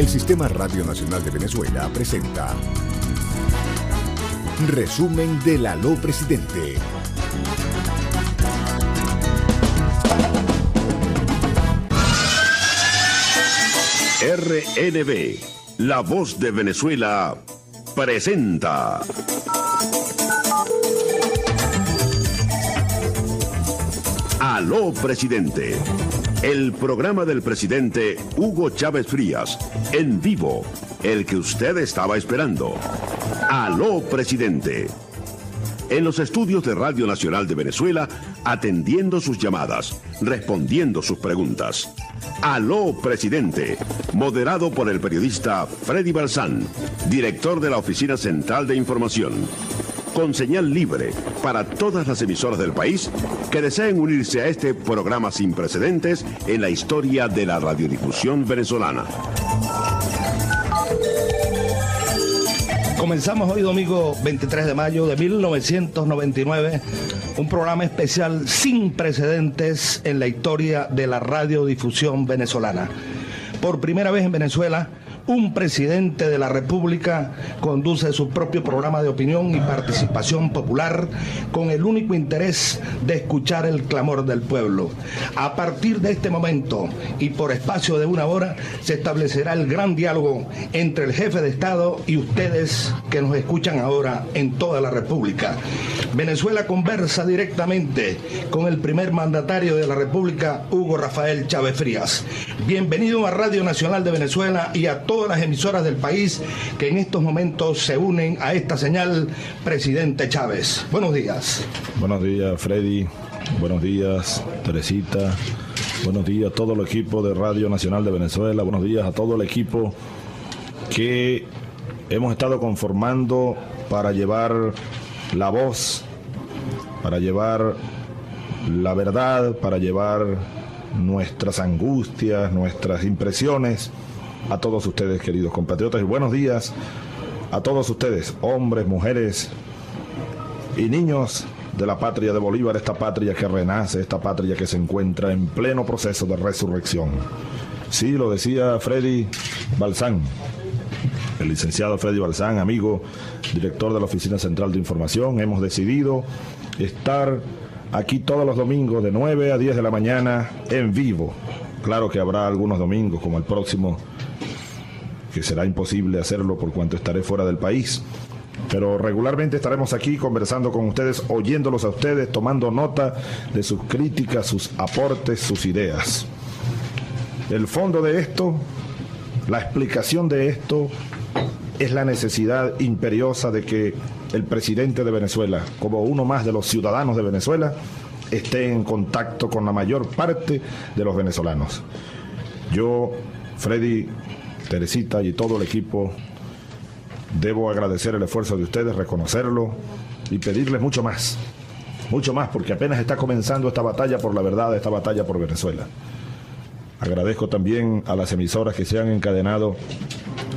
El Sistema Radio Nacional de Venezuela presenta Resumen de la Lo Presidente. RNB, La Voz de Venezuela, presenta. Aló, presidente. El programa del presidente Hugo Chávez Frías, en vivo, el que usted estaba esperando. Aló, presidente. En los estudios de Radio Nacional de Venezuela, atendiendo sus llamadas, respondiendo sus preguntas. Aló, presidente. Moderado por el periodista Freddy Balsán, director de la Oficina Central de Información con señal libre para todas las emisoras del país que deseen unirse a este programa sin precedentes en la historia de la radiodifusión venezolana. Comenzamos hoy domingo 23 de mayo de 1999 un programa especial sin precedentes en la historia de la radiodifusión venezolana. Por primera vez en Venezuela, un presidente de la República conduce su propio programa de opinión y participación popular con el único interés de escuchar el clamor del pueblo. A partir de este momento y por espacio de una hora se establecerá el gran diálogo entre el jefe de Estado y ustedes que nos escuchan ahora en toda la República. Venezuela conversa directamente con el primer mandatario de la República, Hugo Rafael Chávez Frías. Bienvenido a Radio Nacional de Venezuela y a todas las emisoras del país que en estos momentos se unen a esta señal, presidente Chávez. Buenos días. Buenos días, Freddy. Buenos días, Teresita. Buenos días a todo el equipo de Radio Nacional de Venezuela. Buenos días a todo el equipo que hemos estado conformando para llevar la voz, para llevar la verdad, para llevar nuestras angustias, nuestras impresiones a todos ustedes, queridos compatriotas, y buenos días a todos ustedes, hombres, mujeres y niños de la patria de Bolívar, esta patria que renace, esta patria que se encuentra en pleno proceso de resurrección. Sí, lo decía Freddy Balsán, el licenciado Freddy Balsán, amigo, director de la Oficina Central de Información, hemos decidido estar aquí todos los domingos de 9 a 10 de la mañana en vivo. Claro que habrá algunos domingos, como el próximo, que será imposible hacerlo por cuanto estaré fuera del país. Pero regularmente estaremos aquí conversando con ustedes, oyéndolos a ustedes, tomando nota de sus críticas, sus aportes, sus ideas. El fondo de esto, la explicación de esto, es la necesidad imperiosa de que el presidente de Venezuela, como uno más de los ciudadanos de Venezuela, esté en contacto con la mayor parte de los venezolanos. Yo, Freddy, Teresita y todo el equipo, debo agradecer el esfuerzo de ustedes, reconocerlo y pedirles mucho más. Mucho más, porque apenas está comenzando esta batalla por la verdad, esta batalla por Venezuela. Agradezco también a las emisoras que se han encadenado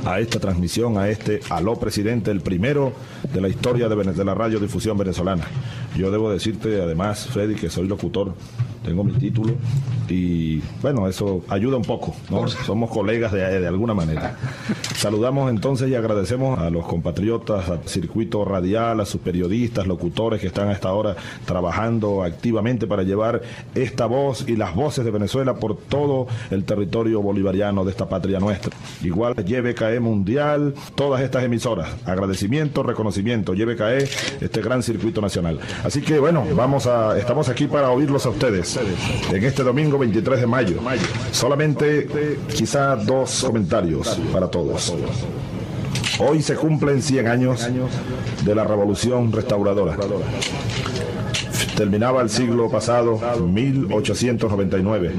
a esta transmisión, a este Aló Presidente, el primero de la historia de, de la radiodifusión venezolana. Yo debo decirte además, Freddy, que soy locutor, tengo mi título y bueno, eso ayuda un poco, ¿no? Somos colegas de, de alguna manera. Saludamos entonces y agradecemos a los compatriotas, al circuito radial, a sus periodistas, locutores que están hasta ahora trabajando activamente para llevar esta voz y las voces de Venezuela por todo el territorio bolivariano de esta patria nuestra. Igual YBKE Mundial, todas estas emisoras. Agradecimiento, reconocimiento, YBKE, este gran circuito nacional. Así que bueno, vamos a, estamos aquí para oírlos a ustedes en este domingo 23 de mayo. Solamente quizá dos comentarios para todos. Hoy se cumplen 100 años de la Revolución Restauradora. Terminaba el siglo pasado, 1899.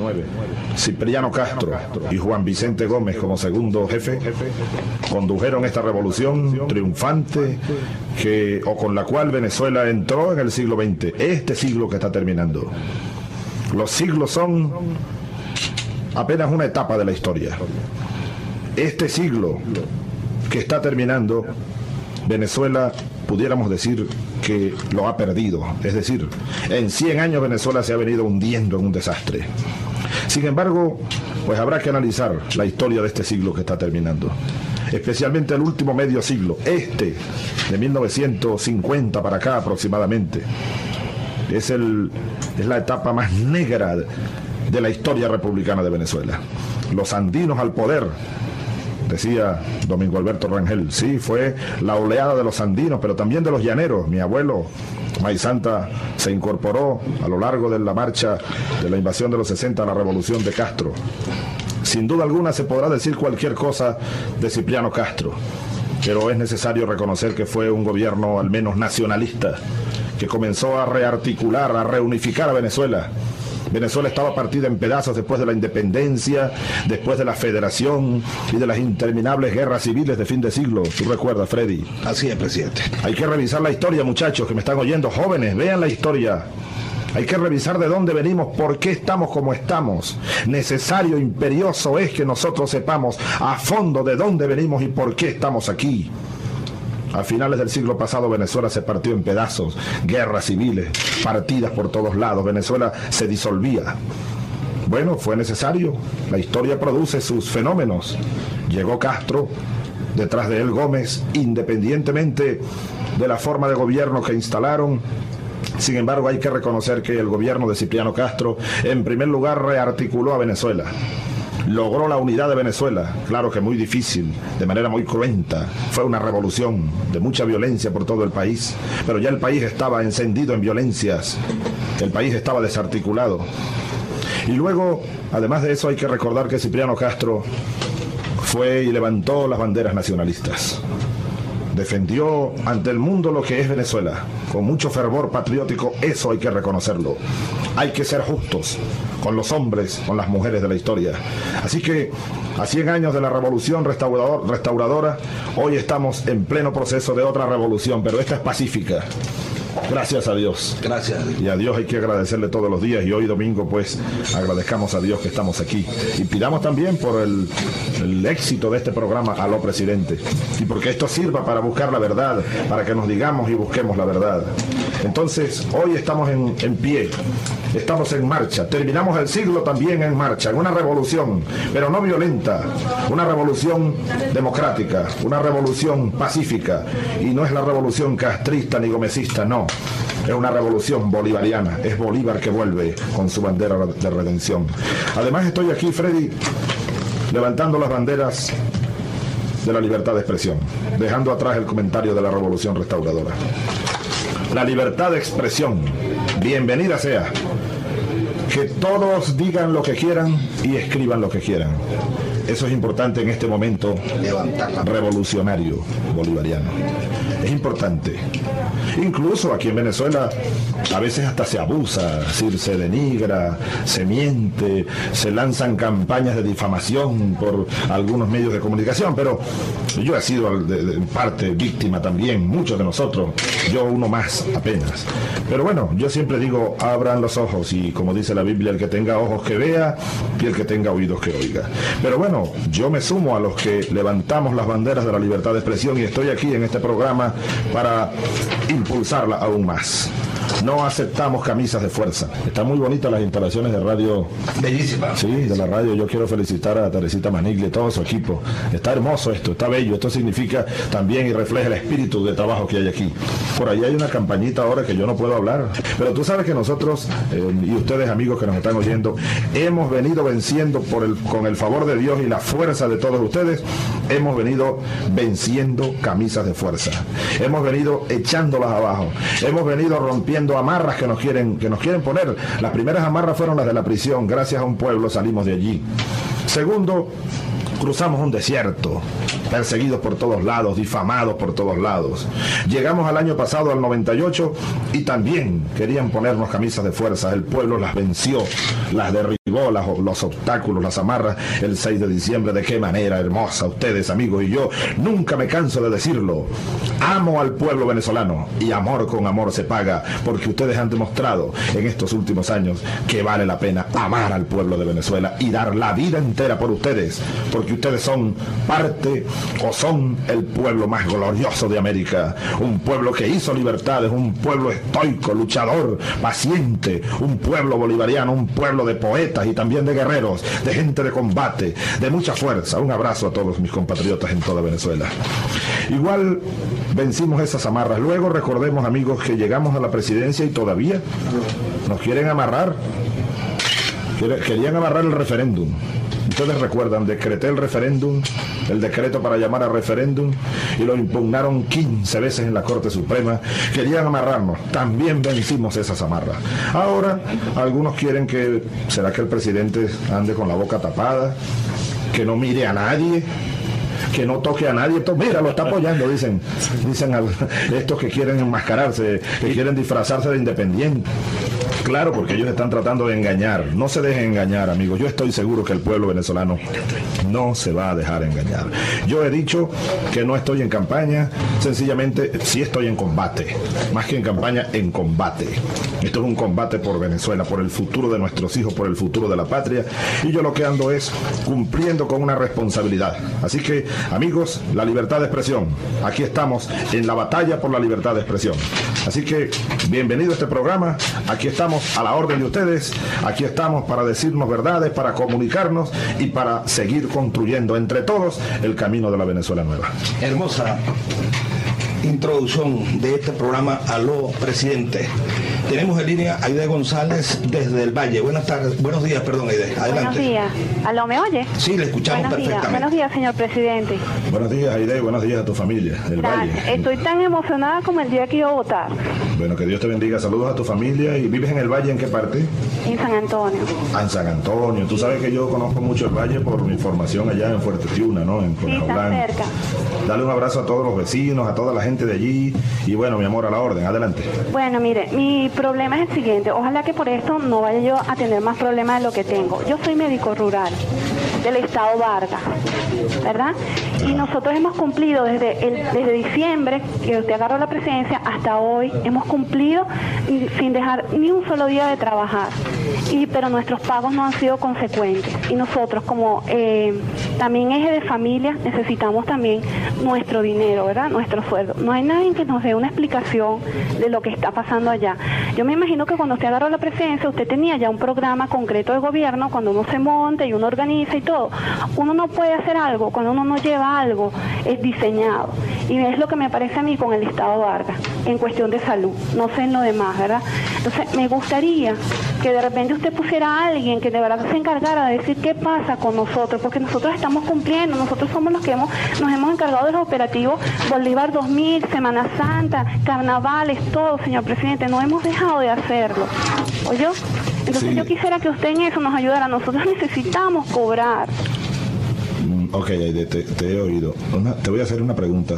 Cipriano Castro y Juan Vicente Gómez como segundo jefe condujeron esta revolución triunfante que, o con la cual Venezuela entró en el siglo XX, este siglo que está terminando. Los siglos son apenas una etapa de la historia. Este siglo que está terminando, Venezuela pudiéramos decir que lo ha perdido. Es decir, en 100 años Venezuela se ha venido hundiendo en un desastre. Sin embargo, pues habrá que analizar la historia de este siglo que está terminando. Especialmente el último medio siglo, este, de 1950 para acá aproximadamente. Es, el, es la etapa más negra de la historia republicana de Venezuela. Los andinos al poder, decía Domingo Alberto Rangel. Sí, fue la oleada de los andinos, pero también de los llaneros. Mi abuelo, May Santa, se incorporó a lo largo de la marcha de la invasión de los 60 a la revolución de Castro. Sin duda alguna se podrá decir cualquier cosa de Cipriano Castro, pero es necesario reconocer que fue un gobierno al menos nacionalista, que comenzó a rearticular, a reunificar a Venezuela Venezuela estaba partida en pedazos después de la independencia, después de la federación y de las interminables guerras civiles de fin de siglo. ¿Tú recuerdas, Freddy? Así es, presidente. Hay que revisar la historia, muchachos que me están oyendo, jóvenes, vean la historia. Hay que revisar de dónde venimos, por qué estamos como estamos. Necesario, imperioso es que nosotros sepamos a fondo de dónde venimos y por qué estamos aquí. A finales del siglo pasado Venezuela se partió en pedazos, guerras civiles, partidas por todos lados, Venezuela se disolvía. Bueno, fue necesario, la historia produce sus fenómenos. Llegó Castro, detrás de él Gómez, independientemente de la forma de gobierno que instalaron, sin embargo, hay que reconocer que el gobierno de Cipriano Castro, en primer lugar, rearticuló a Venezuela logró la unidad de Venezuela, claro que muy difícil, de manera muy cruenta. Fue una revolución de mucha violencia por todo el país, pero ya el país estaba encendido en violencias, el país estaba desarticulado. Y luego, además de eso, hay que recordar que Cipriano Castro fue y levantó las banderas nacionalistas defendió ante el mundo lo que es Venezuela, con mucho fervor patriótico, eso hay que reconocerlo. Hay que ser justos con los hombres, con las mujeres de la historia. Así que a 100 años de la revolución restauradora, hoy estamos en pleno proceso de otra revolución, pero esta es pacífica. Gracias a Dios. Gracias. Y a Dios hay que agradecerle todos los días y hoy domingo pues agradezcamos a Dios que estamos aquí. Y pidamos también por el, éxito de este programa a lo presidente. Y porque esto sirva para buscar la verdad, para que nos digamos y busquemos la verdad. Entonces, hoy estamos en, en pie, estamos en marcha, terminamos el siglo también en marcha, en una revolución, pero no violenta, una revolución democrática, una revolución pacífica, y no es la revolución castrista ni gomecista, no. Es una revolución bolivariana, es Bolívar que vuelve con su bandera de redención. Además estoy aquí, Freddy, levantando las banderas de la libertad de expresión, dejando atrás el comentario de la revolución restauradora. La libertad de expresión, bienvenida sea. Que todos digan lo que quieran y escriban lo que quieran. Eso es importante en este momento revolucionario bolivariano. Es importante. Incluso aquí en Venezuela a veces hasta se abusa, se denigra, se miente, se lanzan campañas de difamación por algunos medios de comunicación, pero yo he sido en parte víctima también, muchos de nosotros, yo uno más apenas. Pero bueno, yo siempre digo, abran los ojos y como dice la Biblia, el que tenga ojos que vea y el que tenga oídos que oiga. Pero bueno, yo me sumo a los que levantamos las banderas de la libertad de expresión y estoy aquí en este programa para impulsarla aún más. No aceptamos camisas de fuerza. Están muy bonitas las instalaciones de radio. Bellísimas. Sí, de la radio. Yo quiero felicitar a Teresita Manigli y todo su equipo. Está hermoso esto, está bello. Esto significa también y refleja el espíritu de trabajo que hay aquí. Por ahí hay una campañita ahora que yo no puedo hablar. Pero tú sabes que nosotros, eh, y ustedes amigos que nos están oyendo, hemos venido venciendo por el, con el favor de Dios y la fuerza de todos ustedes, hemos venido venciendo camisas de fuerza. Hemos venido echándolas abajo. Hemos venido rompiendo amarras que nos quieren, que nos quieren poner. Las primeras amarras fueron las de la prisión. Gracias a un pueblo salimos de allí. Segundo, cruzamos un desierto perseguidos por todos lados, difamados por todos lados. Llegamos al año pasado, al 98, y también querían ponernos camisas de fuerza. El pueblo las venció, las derribó, los obstáculos, las amarras el 6 de diciembre. De qué manera hermosa ustedes, amigos, y yo nunca me canso de decirlo. Amo al pueblo venezolano y amor con amor se paga, porque ustedes han demostrado en estos últimos años que vale la pena amar al pueblo de Venezuela y dar la vida entera por ustedes, porque ustedes son parte o son el pueblo más glorioso de América, un pueblo que hizo libertades, un pueblo estoico, luchador, paciente, un pueblo bolivariano, un pueblo de poetas y también de guerreros, de gente de combate, de mucha fuerza. Un abrazo a todos mis compatriotas en toda Venezuela. Igual vencimos esas amarras. Luego recordemos, amigos, que llegamos a la presidencia y todavía nos quieren amarrar. Querían amarrar el referéndum. Ustedes recuerdan, decreté el referéndum, el decreto para llamar a referéndum, y lo impugnaron 15 veces en la Corte Suprema. Querían amarrarnos. También vencimos esas amarras. Ahora, algunos quieren que, ¿será que el presidente ande con la boca tapada? Que no mire a nadie que no toque a nadie. Mira, lo está apoyando, dicen, dicen estos que quieren enmascararse, que quieren disfrazarse de independiente. Claro, porque ellos están tratando de engañar. No se dejen engañar, amigos. Yo estoy seguro que el pueblo venezolano no se va a dejar engañar. Yo he dicho que no estoy en campaña, sencillamente sí estoy en combate. Más que en campaña, en combate. Esto es un combate por Venezuela, por el futuro de nuestros hijos, por el futuro de la patria. Y yo lo que ando es cumpliendo con una responsabilidad. Así que, amigos, la libertad de expresión. Aquí estamos en la batalla por la libertad de expresión. Así que, bienvenido a este programa. Aquí estamos a la orden de ustedes. Aquí estamos para decirnos verdades, para comunicarnos y para seguir construyendo entre todos el camino de la Venezuela nueva. Hermosa introducción de este programa Aló Presidente. Tenemos en línea a Aide González desde el Valle. Buenas tardes, buenos días, perdón, Aide. Adelante. Buenos días. ¿Aló, me oye? Sí, le escuchamos perfectamente. Buenos días, señor presidente. Buenos días, Aide, buenos días a tu familia del Valle. Estoy tan emocionada como el día que iba a votar. Bueno, que Dios te bendiga. Saludos a tu familia. ¿Y vives en el Valle en qué parte? En San Antonio. Ah, en San Antonio. Tú sabes que yo conozco mucho el Valle por mi formación allá en Fuerte Tiuna, ¿no? En sí, está cerca. Dale un abrazo a todos los vecinos, a toda la gente de allí. Y bueno, mi amor, a la orden. Adelante. Bueno, mire, mi problema es el siguiente Ojalá que por esto no vaya yo a tener más problemas de lo que tengo. Yo soy médico rural del estado Vargas, ¿verdad? Y nosotros hemos cumplido desde, el, desde diciembre, que usted agarró la presencia, hasta hoy, hemos cumplido sin dejar ni un solo día de trabajar. Y, pero nuestros pagos no han sido consecuentes. Y nosotros como eh, también eje de familia necesitamos también nuestro dinero, ¿verdad? Nuestro sueldo. No hay nadie que nos dé una explicación de lo que está pasando allá. Yo me imagino que cuando usted agarró la presencia, usted tenía ya un programa concreto de gobierno, cuando uno se monta y uno organiza y todo. Uno no puede hacer algo cuando uno no lleva algo, es diseñado. Y es lo que me parece a mí con el Estado Vargas, en cuestión de salud, no sé en lo demás, ¿verdad? Entonces, me gustaría que de repente usted pusiera a alguien que de verdad se encargara de decir qué pasa con nosotros, porque nosotros estamos cumpliendo, nosotros somos los que hemos, nos hemos encargado de los operativos Bolívar 2000, Semana Santa, carnavales, todo, señor presidente, no hemos dejado de hacer ¿Oyó? Entonces yo quisiera que usted en eso nos ayudara. Nosotros necesitamos cobrar. Mm, ok, Aide, te, he oído. te voy a hacer una pregunta.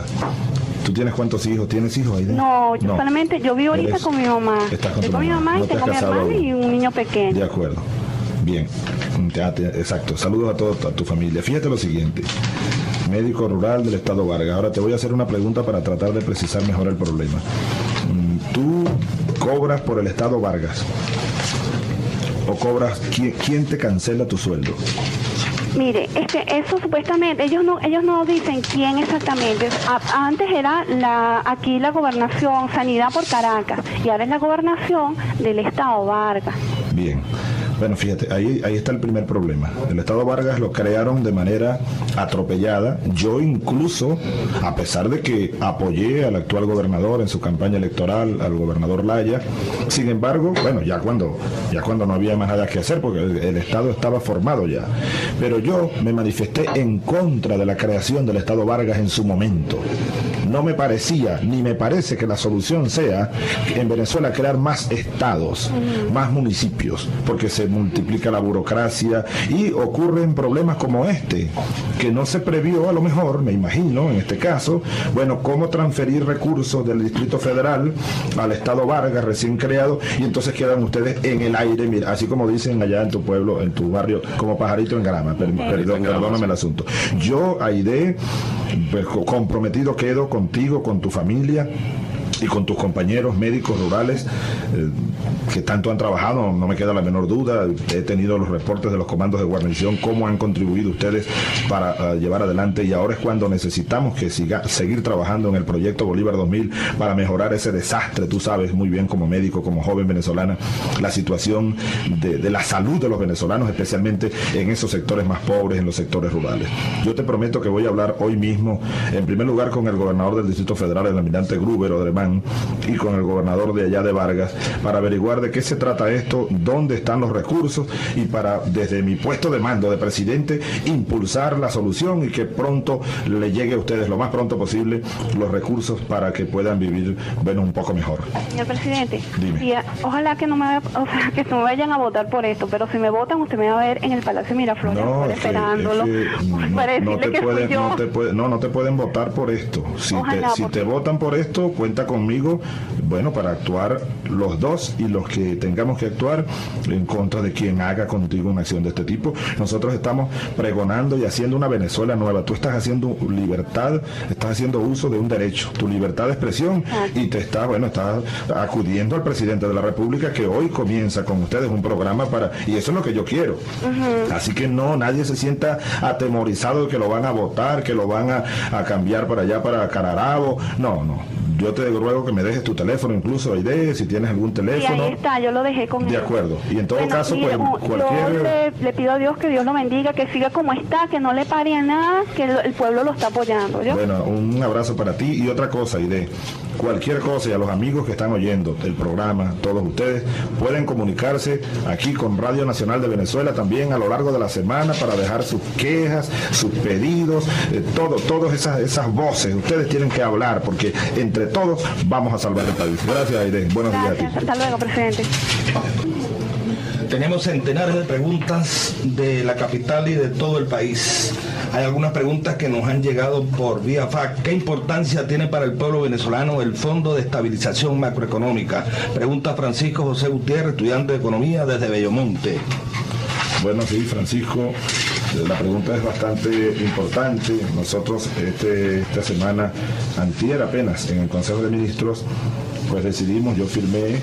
¿Tú tienes cuántos hijos? ¿Tienes hijos, Aide? No, yo solamente, yo vivo ahorita con mi mamá. Estás con, mi mamá y tengo mi hermana y un niño pequeño. De acuerdo. Bien, exacto. Saludos a toda tu familia. Fíjate lo siguiente. Médico rural del Estado Vargas. Ahora te voy a hacer una pregunta para tratar de precisar mejor el problema. Mm, ¿Tú cobras por el Estado Vargas? ¿O cobras quién, te cancela tu sueldo? Mire, este, eso supuestamente, ellos no, ellos no dicen quién exactamente. antes era la, aquí la gobernación, sanidad por Caracas, y ahora es la gobernación del Estado Vargas. Bien. Bueno, fíjate, ahí, ahí está el primer problema. El Estado Vargas lo crearon de manera atropellada. Yo incluso, a pesar de que apoyé al actual gobernador en su campaña electoral, al gobernador Laya, sin embargo, bueno, ya cuando, ya cuando no había más nada que hacer, porque el, Estado estaba formado ya. Pero yo me manifesté en contra de la creación del Estado Vargas en su momento. No me parecía, ni me parece que la solución sea en Venezuela crear más estados, más municipios, porque se multiplica la burocracia y ocurren problemas como este, que no se previó a lo mejor, me imagino, en este caso, bueno, cómo transferir recursos del Distrito Federal al Estado Vargas recién creado y entonces quedan ustedes en el aire, mira, así como dicen allá en tu pueblo, en tu barrio, como pajarito en grama, perdón, perdóname el asunto. Yo, Aide, pues, comprometido quedo contigo, con tu familia y con tus compañeros médicos rurales eh, que tanto han trabajado, no me queda la menor duda, he tenido los reportes de los comandos de guarnición, cómo han contribuido ustedes para eh, llevar adelante y ahora es cuando necesitamos que siga, seguir trabajando en el proyecto Bolívar 2000 para mejorar ese desastre, tú sabes muy bien como médico, como joven venezolana, la situación de, la salud de los venezolanos, especialmente en esos sectores más pobres, en los sectores rurales. Yo te prometo que voy a hablar hoy mismo, en primer lugar con el gobernador del Distrito Federal, el almirante Gruber Y con el gobernador de allá de Vargas, para averiguar de qué se trata esto, dónde están los recursos y para, desde mi puesto de mando de presidente, impulsar la solución y que pronto le llegue a ustedes lo más pronto posible los recursos para que puedan vivir, bueno, un poco mejor. Señor presidente, y, ojalá que no me o sea, que no vayan a votar por esto, pero si me votan usted me va a ver en el Palacio Miraflores No, es esperándolo es que no, no te pueden, fui yo. no, te puede- no, no te pueden votar por esto. Si, Ojalá, te, si porque- te votan por esto, cuenta conmigo, bueno, para actuar los dos y los que tengamos que actuar en contra de quien haga contigo una acción de este tipo. Nosotros estamos pregonando y haciendo una Venezuela nueva. Tú estás haciendo libertad, estás haciendo uso de un derecho, tu libertad de expresión y te estás, bueno, estás acudiendo al presidente de la República que hoy comienza con ustedes un programa para, y eso es lo que yo quiero. Así que no, nadie se sienta atemorizado de que lo van a votar, que lo van a, a cambiar para allá, para Cararabo. No, no. Yo te ruego que me dejes tu teléfono, incluso Aide, si tienes algún teléfono. ahí está, yo lo dejé con De él. acuerdo. Y en todo Bueno, caso, pues un- Yo cualquier... le, le pido a Dios que Dios lo bendiga, que siga como está, que no le pare a nada, que el, el pueblo lo está apoyando. ¿yo? Bueno, un abrazo para ti y otra cosa, Aide. Cualquier cosa y a los amigos que están oyendo el programa, todos ustedes, pueden comunicarse aquí con Radio Nacional de Venezuela también a lo largo de la semana para dejar sus quejas, sus pedidos, eh, todo, todas esas, esas voces. Ustedes tienen que hablar porque entre todos vamos a salvar el país. Gracias, Aide. Buenos días a ti. Hasta luego, presidente. Tenemos centenares de preguntas de la capital y de todo el país. Hay algunas preguntas que nos han llegado por vía fax. ¿Qué importancia tiene para el pueblo venezolano el Fondo de Estabilización Macroeconómica? Pregunta Francisco José Gutiérrez, estudiante de Economía desde Bellomonte. Bueno, sí, Francisco, la pregunta es bastante importante. Nosotros este, esta semana, antier apenas, en el Consejo de Ministros, pues decidimos, yo firmé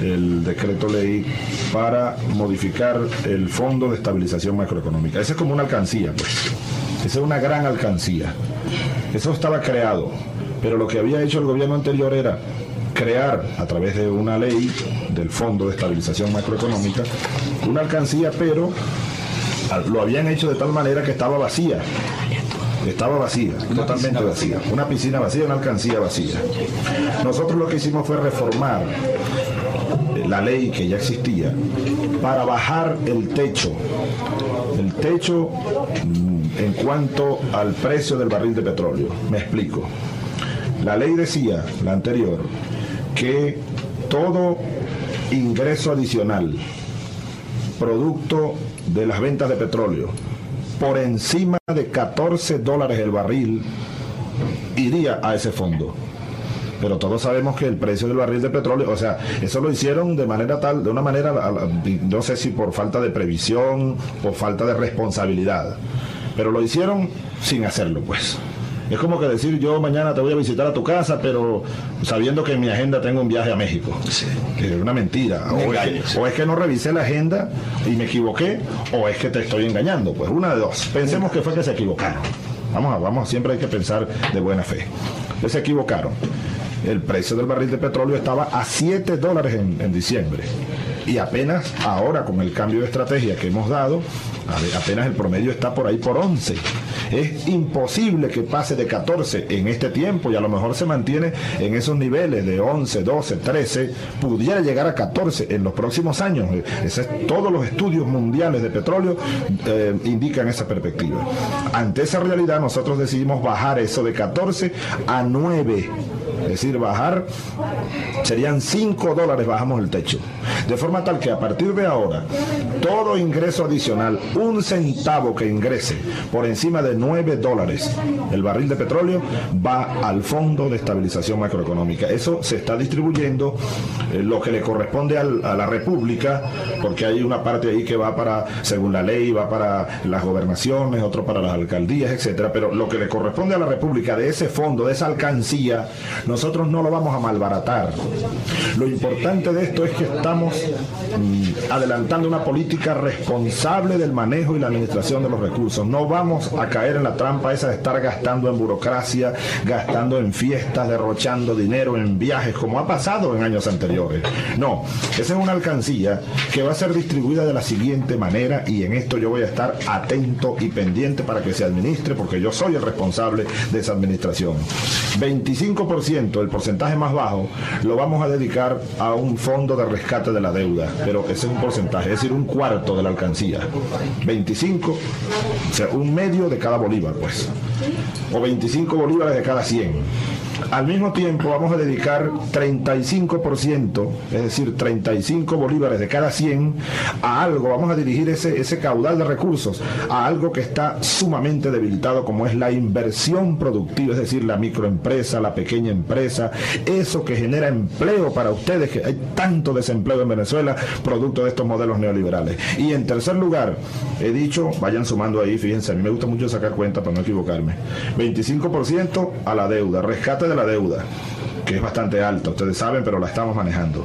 el decreto ley para modificar el Fondo de Estabilización Macroeconómica. Esa es como una alcancía, pues. Esa es una gran alcancía. Eso estaba creado, pero lo que había hecho el gobierno anterior era crear a través de una ley del Fondo de Estabilización Macroeconómica una alcancía, pero lo habían hecho de tal manera que estaba vacía. Estaba vacía, totalmente vacía. Una piscina vacía, una alcancía vacía. Nosotros lo que hicimos fue reformar la ley que ya existía para bajar el techo. El techo mm, en cuanto al precio del barril de petróleo. Me explico. La ley decía, la anterior, que todo ingreso adicional, producto de las ventas de petróleo, por encima de 14 dólares el barril, iría a ese fondo. Pero todos sabemos que el precio del barril de petróleo, o sea, eso lo hicieron de manera tal, de una manera, no sé si por falta de previsión, por falta de responsabilidad, pero lo hicieron sin hacerlo, pues. Es como que decir, yo mañana te voy a visitar a tu casa, pero sabiendo que en mi agenda tengo un viaje a México. Que es una mentira. O es, que, sí. o es que no revisé la agenda y me equivoqué, o es que te estoy engañando. Pues una de dos. Pensemos que fue que se equivocaron. Vamos, a, vamos, siempre hay que pensar de buena fe. Que se equivocaron. El precio del barril de petróleo estaba a 7 dólares en, en diciembre. Y apenas ahora, con el cambio de estrategia que hemos dado, apenas el promedio está por ahí por 11. Es imposible que pase de 14 en este tiempo y a lo mejor se mantiene en esos niveles de 11, 12, 13, pudiera llegar a 14 en los próximos años. Es- todos los estudios mundiales de petróleo eh, indican esa perspectiva. Ante esa realidad nosotros decidimos bajar eso de 14 a 9. Es decir, bajar serían 5 dólares, bajamos el techo. De forma tal que a partir de ahora, todo ingreso adicional, un centavo que ingrese por encima de 9 dólares el barril de petróleo, va al Fondo de Estabilización Macroeconómica. Eso se está distribuyendo eh, lo que le corresponde al- a la República, porque hay una parte ahí que va para, según la ley, va para las gobernaciones, otro para las alcaldías, etcétera. Pero lo que le corresponde a la República de ese fondo, de esa alcancía, nosotros nosotros no lo vamos a malbaratar. Lo importante de esto es que estamos mm, adelantando una política responsable del manejo y la administración de los recursos. No vamos a caer en la trampa esa de estar gastando en burocracia, gastando en fiestas, derrochando dinero en viajes, como ha pasado en años anteriores. No, esa es una alcancía que va a ser distribuida de la siguiente manera y en esto yo voy a estar atento y pendiente para que se administre porque yo soy el responsable de esa administración. 25%, el porcentaje más bajo, lo vamos a dedicar a un fondo de rescate de la deuda, pero ese es un porcentaje, es decir, un cuarto de la alcancía. 25, o sea, un medio de cada bolívar, pues. O 25 bolívares de cada 100. Al mismo tiempo vamos a dedicar 35%, es decir, 35 bolívares de cada 100 a algo, vamos a dirigir ese, ese caudal de recursos a algo que está sumamente debilitado como es la inversión productiva, es decir, la microempresa, la pequeña empresa, eso que genera empleo para ustedes, que hay tanto desempleo en Venezuela producto de estos modelos neoliberales. Y en tercer lugar, he dicho, vayan sumando ahí, fíjense, a mí me gusta mucho sacar cuenta para no equivocarme, 25% a la deuda, rescate de la deuda, que es bastante alta, ustedes saben, pero la estamos manejando.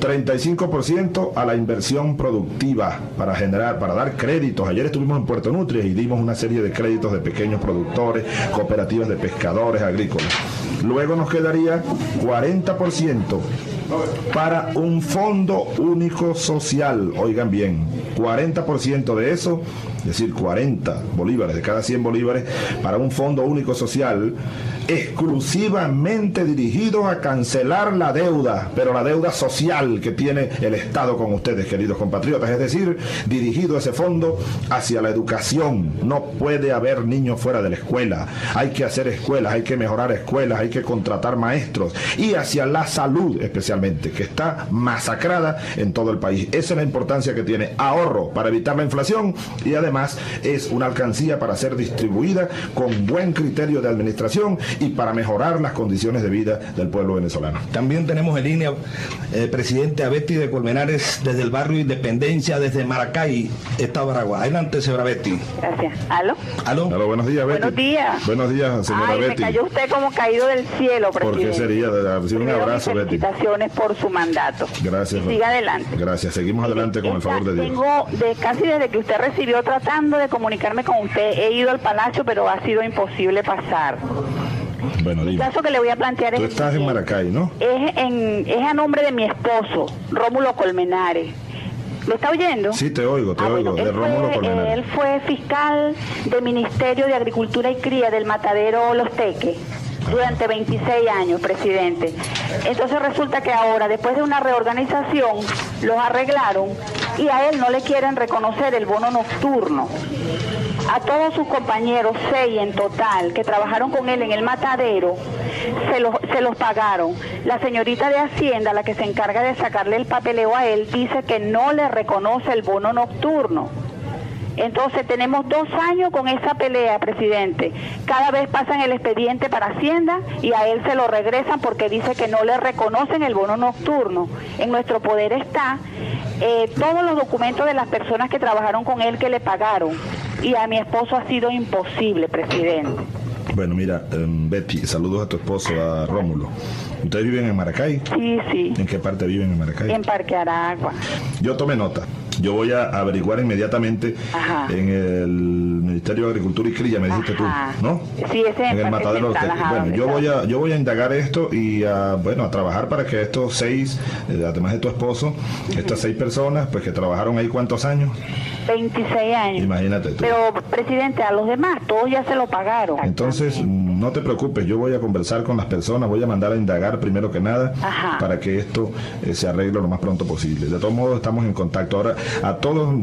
35% a la inversión productiva para generar, para dar créditos. Ayer estuvimos en Puerto Nutria y dimos una serie de créditos de pequeños productores, cooperativas de pescadores agrícolas. Luego nos quedaría 40% para un fondo único social. Oigan bien, 40% de eso, es decir, 40 bolívares de cada 100 bolívares, para un fondo único social exclusivamente dirigido a cancelar la deuda, pero la deuda social que tiene el Estado con ustedes, queridos compatriotas, es decir, dirigido ese fondo hacia la educación. No puede haber niños fuera de la escuela, hay que hacer escuelas, hay que mejorar escuelas, hay que contratar maestros y hacia la salud especialmente, que está masacrada en todo el país. Esa es la importancia que tiene ahorro para evitar la inflación y además es una alcancía para ser distribuida con buen criterio de administración y para mejorar las condiciones de vida del pueblo venezolano. También tenemos en línea, eh, presidente Abetti de Colmenares, desde el barrio Independencia, desde Maracay, Estado de Aragua. Adelante, señora Betty. Gracias. ¿Aló? ¿Aló? Aló, buenos días, Betty. Buenos días. Buenos días, señora Ay, Betty. me cayó usted como caído del cielo, presidente. ¿Por qué sería? De- Un abrazo, Betty. Felicitaciones por su mandato. Gracias. Y siga adelante. Gracias. Seguimos adelante con el favor de Dios. Tengo de casi desde que usted recibió tratando de comunicarme con usted. He ido al palacio, pero ha sido imposible pasar. Bueno, El dime. caso que le voy a plantear es Tú el estás en. Maracay, ¿no? Es, en, es a nombre de mi esposo, Rómulo Colmenares. ¿Lo está oyendo? Sí, te oigo, te Ah, oigo, bueno, de él Rómulo fue, Colmenares. Él fue fiscal del Ministerio de Agricultura y Cría del Matadero Los Teques durante 26 años, presidente. Entonces resulta que ahora, después de una reorganización, los arreglaron y a él no le quieren reconocer el bono nocturno. A todos sus compañeros, seis en total, que trabajaron con él en el matadero, se los, se los pagaron. La señorita de Hacienda, la que se encarga de sacarle el papeleo a él, dice que no le reconoce el bono nocturno. Entonces tenemos dos años con esa pelea, presidente. Cada vez pasan el expediente para Hacienda y a él se lo regresan porque dice que no le reconocen el bono nocturno. En nuestro poder está eh, todos los documentos de las personas que trabajaron con él que le pagaron. Y a mi esposo ha sido imposible, presidente. Bueno, mira, em, Betty, saludos a tu esposo, a Rómulo. ¿Ustedes viven en Maracay? Sí, sí, ¿En qué parte viven en Maracay? en Parque Aragua. Yo tomé nota. Yo voy a averiguar inmediatamente Ajá. en el Ministerio de Agricultura y Cría, me dijiste Ajá. tú, ¿no? Sí, ese es en el matadero. Central, Teque. ajá, bueno, yo voy a yo voy a indagar esto y a bueno a trabajar para que estos seis, eh, además de tu esposo, estas seis personas, pues que trabajaron ahí cuántos años, 26 años. imagínate tú. Pero, presidente, a los demás, todos ya se lo pagaron. Entonces, no te preocupes, yo voy a conversar con las personas, voy a mandar a indagar primero que nada Ajá. para que esto eh, se arregle lo más pronto posible. De todos modos, estamos en contacto. Ahora, a todos,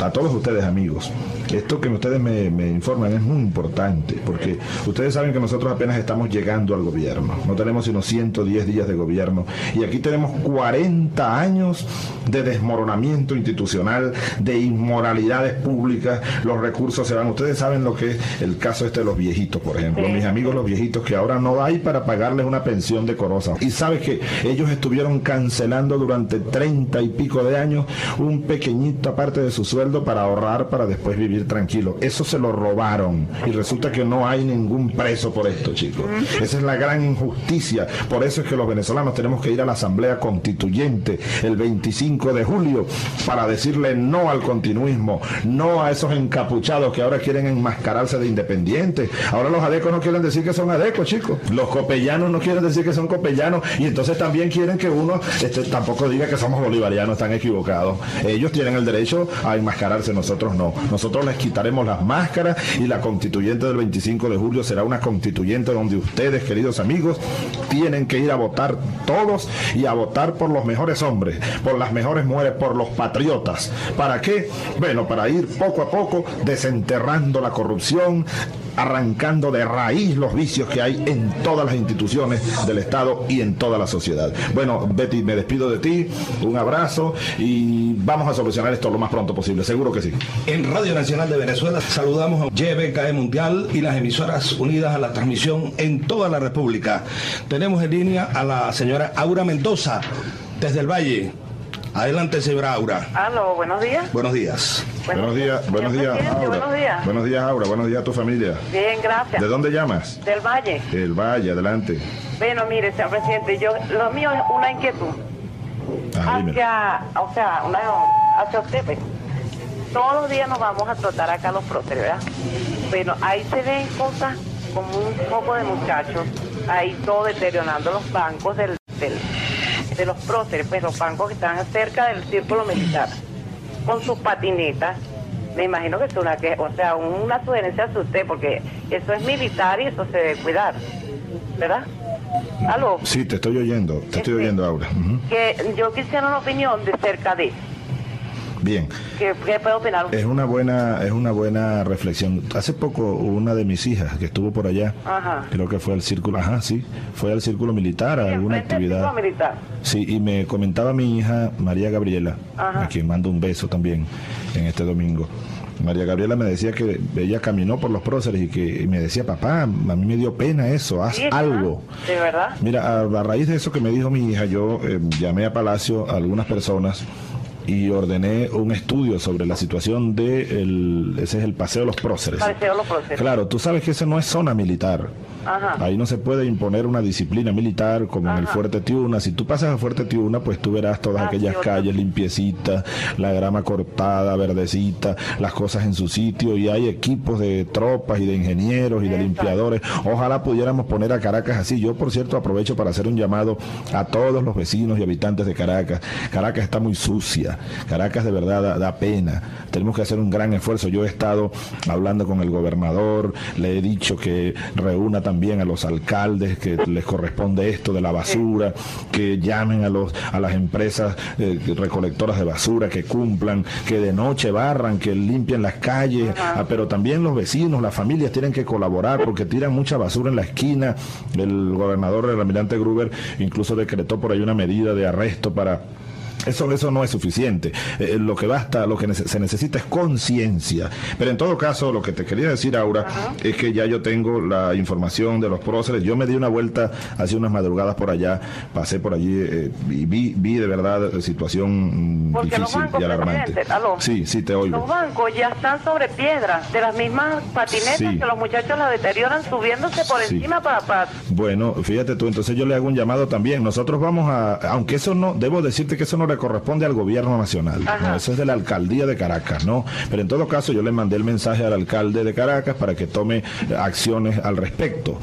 a todos ustedes, amigos, esto que ustedes me, me informan es muy importante, porque ustedes saben que nosotros apenas estamos llegando al gobierno. No tenemos sino 110 días de gobierno. Y aquí tenemos 40 años de desmoronamiento institucional, de inmoralidades públicas, los recursos se van. Ustedes saben lo que es el caso este de los viejitos, por ejemplo. Sí. Mis amigos los viejitos que ahora no hay para pagarles una pensión decorosa. Y sabes que ellos estuvieron cancelando durante treinta y pico de años un pequeñito aparte de su sueldo para ahorrar para después vivir tranquilo. Eso se lo robaron y resulta que no hay ningún preso por esto, chicos. Esa es la gran injusticia. Por eso es que los venezolanos tenemos que ir a la Asamblea Constituyente el 25 de julio para decirle no al continuismo, no a esos encapuchados que ahora quieren enmascararse de independientes. Ahora los adecos no quieren decir que son adecos, chicos. Los copellanos no quieren decir que son copellanos y entonces también quieren que uno este, tampoco diga que somos bolivarianos, están equivocados. Ellos tienen el derecho a enmascararse, nosotros no. Nosotros les quitaremos las máscaras y la constituyente del 25 de julio será una constituyente donde ustedes, queridos amigos, tienen que ir a votar todos y a votar por los mejores hombres, por las mejores mujeres, por los patriotas. ¿Para qué? Bueno, para ir poco a poco desenterrando la corrupción, arrancando de raíz los vicios que hay en todas las instituciones del Estado y en toda la sociedad. Bueno, Betty, me despido de ti, un abrazo y vamos a solucionar esto lo más pronto posible, seguro que sí. En Radio Nacional de Venezuela saludamos a YBKE Mundial y las emisoras unidas a la transmisión en toda la República. Tenemos en línea a la señora Aura Mendoza desde el Valle. Adelante, señora Aura. Aló, buenos días. Buenos días. Buenos días, buenos días, Aura. Buenos días. Buenos días, Aura. Buenos días a tu familia. Bien, gracias. ¿De dónde llamas? Del Valle. El Valle, adelante. Bueno, mire, señor presidente, yo, lo mío es una inquietud. Ajá, dímelo. hacia, o sea, una, hacia usted, pues. Todos los días nos vamos a trotar acá los próceres, ¿verdad? Bueno, ahí se ven cosas como un poco de muchachos, ahí todo deteriorando los bancos del, del- de los próceres, pues los bancos que están cerca del círculo militar, con sus patinetas. Me imagino que es una que, o sea, una sugerencia hacia usted, porque eso es militar y eso se debe cuidar, ¿verdad? ¿Aló? Sí, te estoy oyendo, te estoy Este, oyendo, Aura. Que yo quisiera una opinión de cerca de Bien. ¿Qué, opinar? Es una buena, es una buena reflexión. Hace poco una de mis hijas que estuvo por allá, Ajá. creo que fue al círculo, ajá, sí, fue al círculo militar, a Sí, alguna actividad. militar. Sí, y me comentaba mi hija María Gabriela, Ajá. a quien mando un beso también en este domingo. María Gabriela me decía que ella caminó por los próceres y que y me decía, papá, a mí me dio pena eso, haz algo. ¿De verdad? Mira, a, a raíz de eso que me dijo mi hija, yo eh, llamé a Palacio a algunas personas y ordené un estudio sobre la situación de el, ese es el paseo de los próceres. Paseo de los próceres. Claro, tú sabes que ese no es zona militar. Ajá. Ahí no se puede imponer una disciplina militar como en el. Fuerte Tiuna. Si tú pasas a Fuerte Tiuna, pues tú verás todas Ah, aquellas sí, calles limpiecitas, la grama cortada, verdecita, las cosas en su sitio y hay equipos de tropas y de ingenieros y de limpiadores. Ojalá pudiéramos poner a Caracas así. Yo, por cierto, aprovecho para hacer un llamado a todos los vecinos y habitantes de Caracas. Caracas está muy sucia. Caracas de verdad da, da pena. Tenemos que hacer un gran esfuerzo. Yo he estado hablando con el gobernador, le he dicho que reúna también a los alcaldes que les corresponde esto de la basura, que llamen a los a las empresas eh, recolectoras de basura, que cumplan, que de noche barran, que limpien las calles, Ah, pero también los vecinos, las familias tienen que colaborar porque tiran mucha basura en la esquina. El gobernador, el almirante Gruber, incluso decretó por ahí una medida de arresto para eso, eso no es suficiente. Eh, lo que basta, lo que se necesita es conciencia. Pero en todo caso, lo que te quería decir, Aura, es que ya yo tengo la información de los próceres. Yo me di una vuelta hace unas madrugadas por allá, pasé por allí eh, y vi, vi de verdad eh, situación mm, Porque difícil y alarmante. aló. Sí, sí, te oigo. Los bancos ya están sobre piedras, de las mismas patinetas Sí. que los muchachos las deterioran subiéndose por Sí. encima para... para Bueno, fíjate tú, entonces yo le hago un llamado también. Nosotros vamos a, aunque eso no, debo decirte que eso no le corresponde al gobierno nacional. ¿no? eso es de la alcaldía de Caracas, ¿no? Pero en todo caso yo le mandé el mensaje al alcalde de Caracas para que tome eh, acciones al respecto.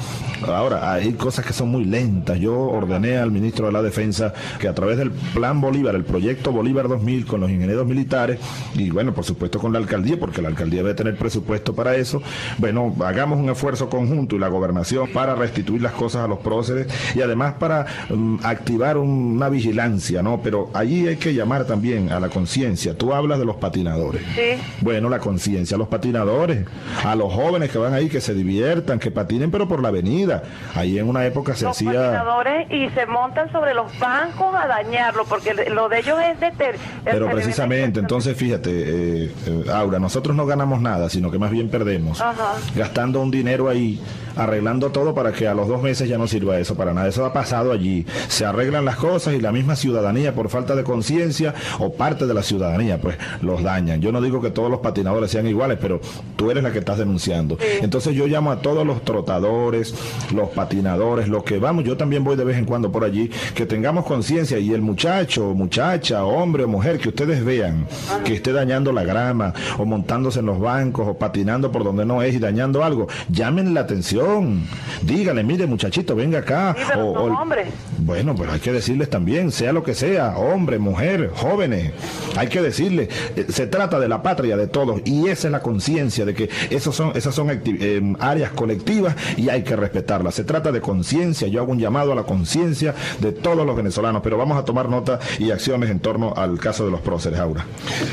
Ahora, hay cosas que son muy lentas. Yo ordené al ministro de la Defensa que a través del Plan Bolívar, el proyecto Bolívar 2000 con los ingenieros militares y bueno, por supuesto con la alcaldía, porque la alcaldía debe tener presupuesto para eso, bueno, hagamos un esfuerzo conjunto y la gobernación para restituir las cosas a los próceres y además para mm, activar un- una vigilancia, ¿no? Pero allí allí hay que llamar también a la conciencia. Tú hablas de los patinadores. Sí. Bueno, la conciencia, a los patinadores, a los jóvenes que van ahí, que se diviertan, que patinen, pero por la avenida. Ahí en una época se los hacía... patinadores y se montan sobre los bancos a dañarlo, porque lo de ellos es de... ter- Pero precisamente, entonces fíjate, eh, eh, Aura, nosotros no ganamos nada, sino que más bien perdemos. Ajá. Gastando un dinero ahí, arreglando todo para que a los dos meses ya no sirva eso para nada. Eso ha pasado allí. Se arreglan las cosas y la misma ciudadanía, por falta de conciencia o parte de la ciudadanía, pues los dañan. Yo no digo que todos los patinadores sean iguales, pero tú eres la que estás denunciando. Entonces yo llamo a todos los trotadores, los patinadores, los que vamos, yo también voy de vez en cuando por allí, que tengamos conciencia y el muchacho, muchacha, hombre o mujer que ustedes vean que esté dañando la grama o montándose en los bancos o patinando por donde no es y dañando algo, llamen la atención. Díganle, mire muchachito, venga acá. Sí, pero son hombres. Bueno, pero hay que decirles también, sea lo que sea, hombre, mujer, jóvenes, hay que decirle, eh, se trata de la patria de todos y esa es la conciencia de que esos son, esas son eh, áreas colectivas y hay que respetarlas. Se trata de conciencia, yo hago un llamado a la conciencia de todos los venezolanos, pero vamos a tomar nota y acciones en torno al caso de los próceres, Aura.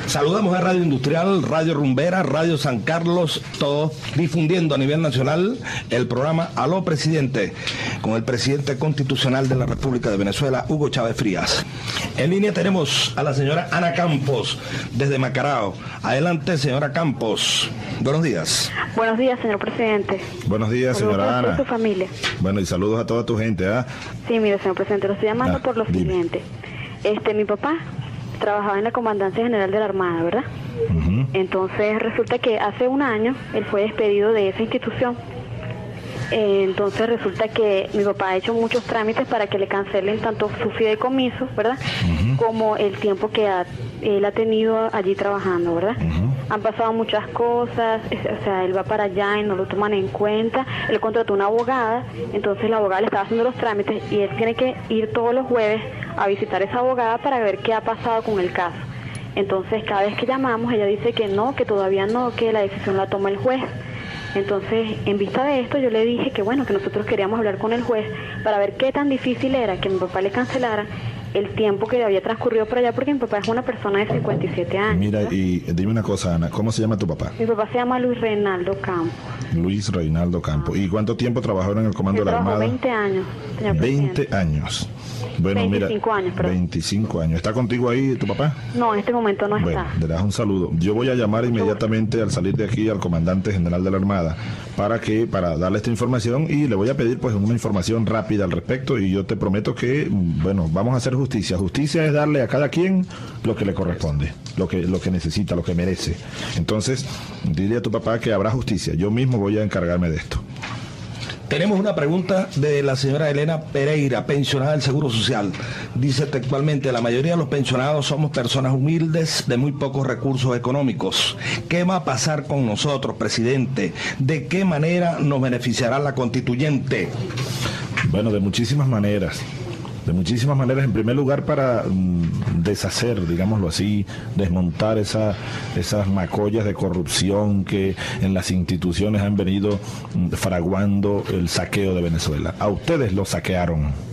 Saludamos a Radio Industrial, Radio Rumbera, Radio San Carlos, todos difundiendo a nivel nacional el programa Aló Presidente, con el presidente constitucional de la República de Venezuela, Hugo Chávez Frías. En línea tenemos a la señora Ana Campos, desde Macarao. Adelante, señora Campos. Buenos días. Buenos días, señor presidente. Buenos días, Saludos señora a Ana. su familia. Bueno, y saludos a toda tu gente, ¿ah? Sí, mire, señor presidente, lo estoy llamando Ah, por lo dime. siguiente. Este, mi papá trabajaba en la Comandancia General de la Armada, ¿verdad? Entonces resulta que hace un año él fue despedido de esa institución. Eh, Entonces resulta que mi papá ha hecho muchos trámites para que le cancelen tanto su fideicomiso, ¿verdad? Como el tiempo que ha- él ha tenido allí trabajando, ¿verdad? Han pasado muchas cosas, es- o sea, él va para allá y no lo toman en cuenta. Él contrató una abogada, entonces la abogada le estaba haciendo los trámites y él tiene que ir todos los jueves a visitar a esa abogada para ver qué ha pasado con el caso. Entonces, cada vez que llamamos, ella dice que no, que todavía no, que la decisión la toma el juez. Entonces, en vista de esto, yo le dije que bueno, que nosotros queríamos hablar con el juez para ver qué tan difícil era que mi papá le cancelara el tiempo que había transcurrido por allá, porque mi papá es una persona de 57 años. Mira, ¿verdad? y dime una cosa, Ana, ¿cómo se llama tu papá? Mi papá se llama Luis Reinaldo Campos. Luis Reinaldo Campo. ¿Y cuánto tiempo trabajó en el Comando Él de la Armada? 20 años, señor 20 presidente. años. Bueno, 25 mira, años, perdón. 25 años. ¿Está contigo ahí tu papá? No, en este momento no Bueno, está. le das un saludo. Yo voy a llamar inmediatamente al salir de aquí al comandante general de la Armada para que para darle esta información y le voy a pedir pues una información rápida al respecto y yo te prometo que bueno, vamos a hacer justicia. Justicia es darle a cada quien lo que le corresponde, lo que lo que necesita, lo que merece. Entonces, dile a tu papá que habrá justicia. Yo mismo voy a encargarme de esto. Tenemos una pregunta de la señora Elena Pereira, pensionada del Seguro Social. Dice textualmente, la mayoría de los pensionados somos personas humildes de muy pocos recursos económicos. ¿Qué va a pasar con nosotros, presidente? ¿De qué manera nos beneficiará la constituyente? Bueno, de muchísimas maneras. De muchísimas maneras, en primer lugar para mm, deshacer, digámoslo así, desmontar esa, esas macollas de corrupción que en las instituciones han venido mm, fraguando el saqueo de Venezuela. A ustedes lo saquearon.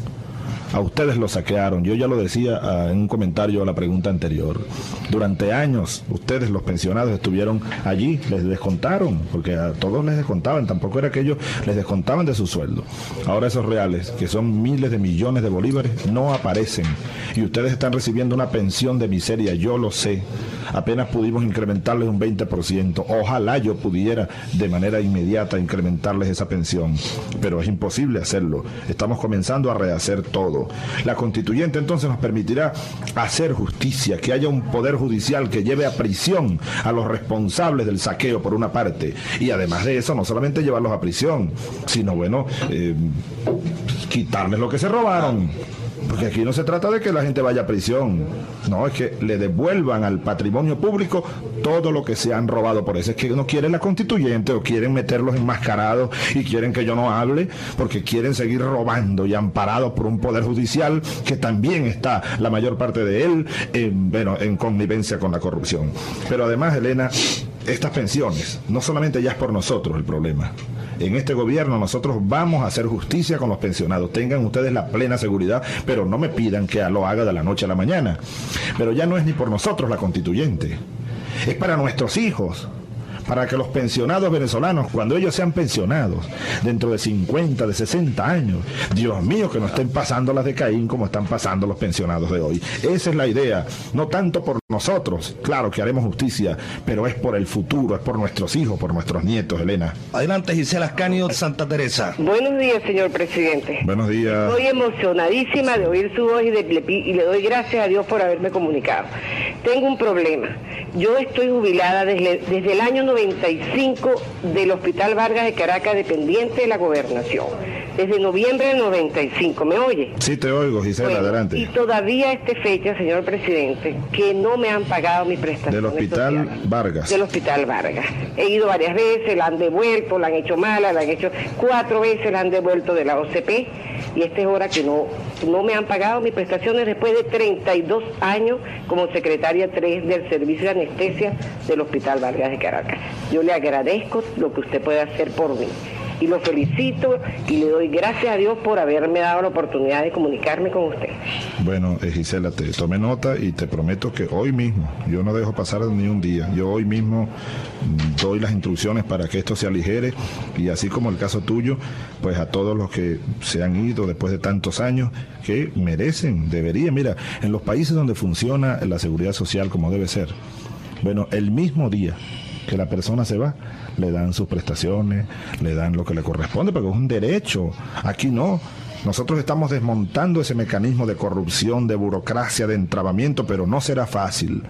A ustedes lo saquearon. Yo ya lo decía ah, en un comentario a la pregunta anterior. Durante años, ustedes, los pensionados, estuvieron allí, les descontaron, porque a todos les descontaban, tampoco era que ellos les descontaban de su sueldo. Ahora esos reales, que son miles de millones de bolívares, no aparecen. Y ustedes están recibiendo una pensión de miseria, yo lo sé. Apenas pudimos incrementarles un 20%. Ojalá yo pudiera de manera inmediata incrementarles esa pensión, pero es imposible hacerlo. Estamos comenzando a rehacer todo. La constituyente entonces nos permitirá hacer justicia, que haya un poder judicial que lleve a prisión a los responsables del saqueo por una parte. Y además de eso, no solamente llevarlos a prisión, sino bueno, eh, quitarles lo que se robaron. Porque aquí no se trata de que la gente vaya a prisión, no, es que le devuelvan al patrimonio público todo lo que se han robado. Por eso es que no quieren la constituyente o quieren meterlos enmascarados y quieren que yo no hable, porque quieren seguir robando y amparados por un poder judicial que también está, la mayor parte de él, en, bueno, en connivencia con la corrupción. Pero además, Elena, estas pensiones, no solamente ya es por nosotros el problema. En este gobierno nosotros vamos a hacer justicia con los pensionados. Tengan ustedes la plena seguridad, pero no me pidan que lo haga de la noche a la mañana. Pero ya no es ni por nosotros la constituyente. Es para nuestros hijos, para que los pensionados venezolanos, cuando ellos sean pensionados, dentro de 50, de 60 años, Dios mío, que no estén pasando las de Caín como están pasando los pensionados de hoy. Esa es la idea, no tanto por nosotros, claro que haremos justicia, pero es por el futuro, es por nuestros hijos, por nuestros nietos, Elena. Adelante, Gisela Ascanio Santa Teresa. Buenos días, señor presidente. Buenos días. Estoy emocionadísima de oír su voz y, de, y le doy gracias a Dios por haberme comunicado. Tengo un problema. Yo estoy jubilada desde, desde el año 95 del Hospital Vargas de Caracas, dependiente de la gobernación. Desde noviembre del 95, ¿me oye? Sí, te oigo, Gisela, Bueno, adelante. Y todavía a esta fecha, señor presidente, que no me han pagado mi prestación. Del Hospital Vargas. Del Hospital Vargas. He ido varias veces, la han devuelto, la han hecho mala, la han hecho cuatro veces, la han devuelto de la OCP y esta es hora que no, no me han pagado mis prestaciones después de 32 años como secretaria 3 del Servicio de Anestesia del Hospital Vargas de Caracas. Yo le agradezco lo que usted puede hacer por mí y lo felicito y le doy gracias a Dios por haberme dado la oportunidad de comunicarme con usted. Bueno, eh, Gisela, te tomé nota y te prometo que hoy mismo, yo no dejo pasar ni un día, yo hoy mismo doy las instrucciones para que esto se aligere y así como el caso tuyo, pues a todos los que se han ido después de tantos años, que merecen, deberían, mira, en los países donde funciona la seguridad social como debe ser, bueno, el mismo día que la persona se va, le dan sus prestaciones, le dan lo que le corresponde, porque es un derecho. Aquí no. Nosotros estamos desmontando ese mecanismo de corrupción, de burocracia, de entrabamiento, pero no será fácil.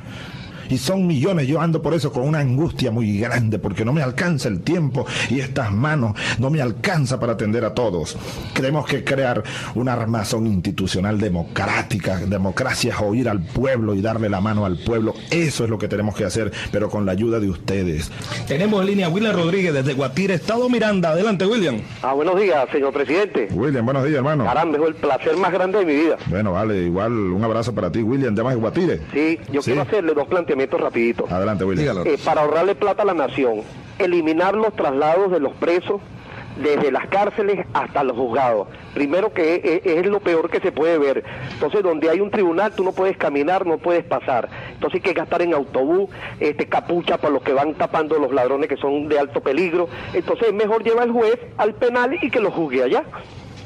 Y son millones, yo ando por eso con una angustia muy grande, porque no me alcanza el tiempo y estas manos no me alcanza para atender a todos. Tenemos que crear una armazón institucional democrática. Democracia es oír al pueblo y darle la mano al pueblo. Eso es lo que tenemos que hacer, pero con la ayuda de ustedes. Tenemos en línea a William Rodríguez desde Guatire, Estado Miranda. Adelante, William. Ah, buenos días, señor presidente. William, buenos días, hermano. Caramba, es el placer más grande de mi vida. Bueno, vale, igual un abrazo para ti, William. ¿Llamas de Guatire? Sí, yo Sí. quiero hacerle dos planteamientos rapiditos. Adelante, William. Eh, para ahorrarle plata a la nación, eliminar los traslados de los presos desde las cárceles hasta los juzgados. Primero que es, es lo peor que se puede ver. Entonces, donde hay un tribunal, tú no puedes caminar, no puedes pasar. Entonces hay que gastar en autobús, este capucha para los que van tapando los ladrones que son de alto peligro. Entonces es mejor llevar al juez al penal y que lo juzgue allá.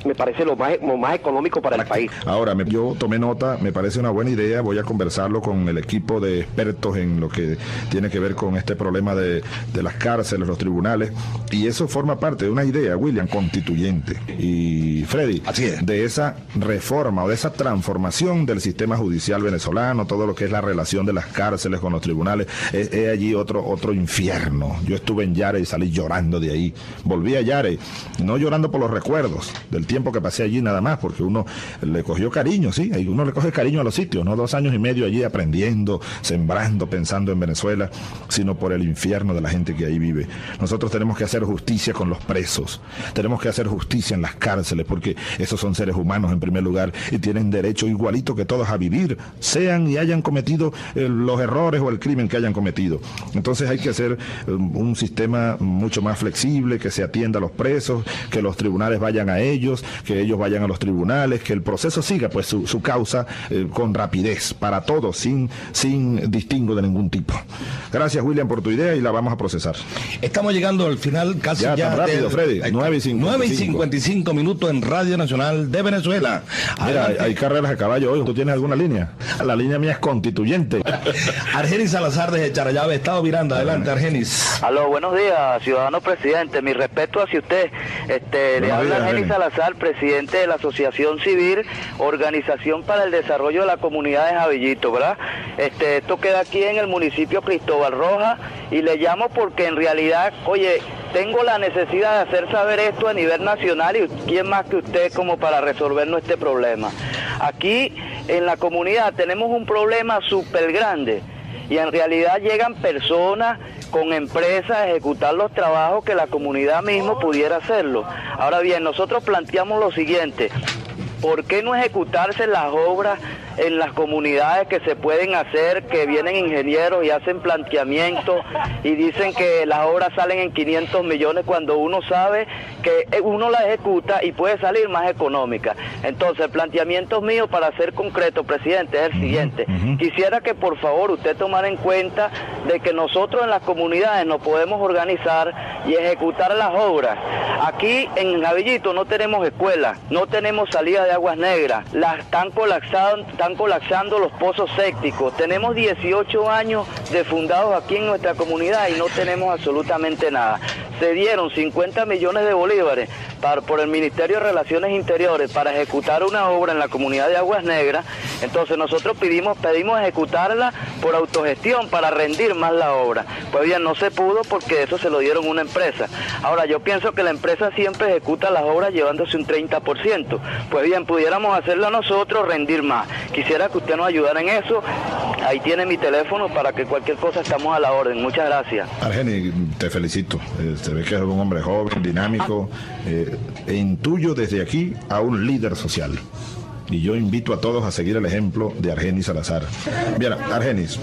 Me parece lo más, lo más económico para el país. Ahora, me- yo tomé nota, me parece una buena idea, voy a conversarlo con el equipo de expertos en lo que tiene que ver con este problema de, de las cárceles, los tribunales, y eso forma parte de una idea, William, constituyente. Y Freddy, Así es. de esa reforma o de esa transformación del sistema judicial venezolano, todo lo que es la relación de las cárceles con los tribunales, es, es allí otro, otro infierno. Yo estuve en Yare y salí llorando de ahí. Volví a Yare, no llorando por los recuerdos del tiempo que pasé allí nada más, porque uno le cogió cariño, sí, uno le coge cariño a los sitios, no dos años y medio allí aprendiendo, sembrando, pensando en Venezuela, sino por el infierno de la gente que ahí vive. Nosotros tenemos que hacer justicia con los presos, tenemos que hacer justicia en las cárceles, porque esos son seres humanos en primer lugar y tienen derecho igualito que todos a vivir, sean y hayan cometido eh, los errores o el crimen que hayan cometido. Entonces hay que hacer eh, un sistema mucho más flexible, que se atienda a los presos, que los tribunales vayan a ellos, que ellos vayan a los tribunales, que el proceso siga pues su, su causa eh, con rapidez para todos, sin, sin distingo de ningún tipo. Gracias William por tu idea y la vamos a procesar. Estamos llegando al final casi Ya, ya. tan rápido, Freddy. Ay, 9 y 55. 9 y 55 minutos en Radio Nacional de Venezuela. Mira, hay, carreras a caballo hoy. ¿Tú tienes alguna línea? La línea mía es constituyente. Argenis Salazar desde Charallave, Estado Miranda. Adelante, Argenis. Aló, buenos días, ciudadano presidente. Mi respeto hacia usted. Este, le habla días, Argenis Argenis. Presidente de la Asociación Civil, Organización para el Desarrollo de la Comunidad de Javillito, ¿verdad? Este, esto queda aquí en el municipio Cristóbal Roja y le llamo porque en realidad, oye, tengo la necesidad de hacer saber esto a nivel nacional y quién más que usted como para resolvernos este problema. Aquí en la comunidad tenemos un problema súper grande y en realidad llegan personas con empresas a ejecutar los trabajos que la comunidad mismo pudiera hacerlo. Ahora bien, nosotros planteamos lo siguiente, ¿por qué no ejecutarse las obras en las comunidades que se pueden hacer, que vienen ingenieros y hacen planteamientos y dicen que las obras salen en 500 millones cuando uno sabe que uno la ejecuta y puede salir más económica. Entonces, el planteamiento mío para ser concreto, presidente, es el siguiente. Quisiera que por favor usted tomara en cuenta de que nosotros en las comunidades nos podemos organizar y ejecutar las obras. Aquí en Navillito no tenemos escuela, no tenemos salida de aguas negras, las están colapsando, están colapsando los pozos sépticos. Tenemos 18 años de fundados aquí en nuestra comunidad y no tenemos absolutamente nada. Se dieron 50 millones de bolívares por el Ministerio de Relaciones Interiores para ejecutar una obra en la comunidad de Aguas Negras, entonces nosotros pedimos, pedimos ejecutarla por autogestión para rendir más la obra. Pues bien, no se pudo porque eso se lo dieron una empresa. Ahora, yo pienso que la empresa siempre ejecuta las obras llevándose un 30%. Pues bien, pudiéramos hacerlo nosotros, rendir más. Quisiera que usted nos ayudara en eso. Ahí tiene mi teléfono para que cualquier cosa estamos a la orden. Muchas gracias. Argeni, te felicito. Eh, se ve que eres un hombre joven, dinámico. Eh, e intuyo desde aquí a un líder social. Y yo invito a todos a seguir el ejemplo de Argenis Salazar. Bien, Argenis,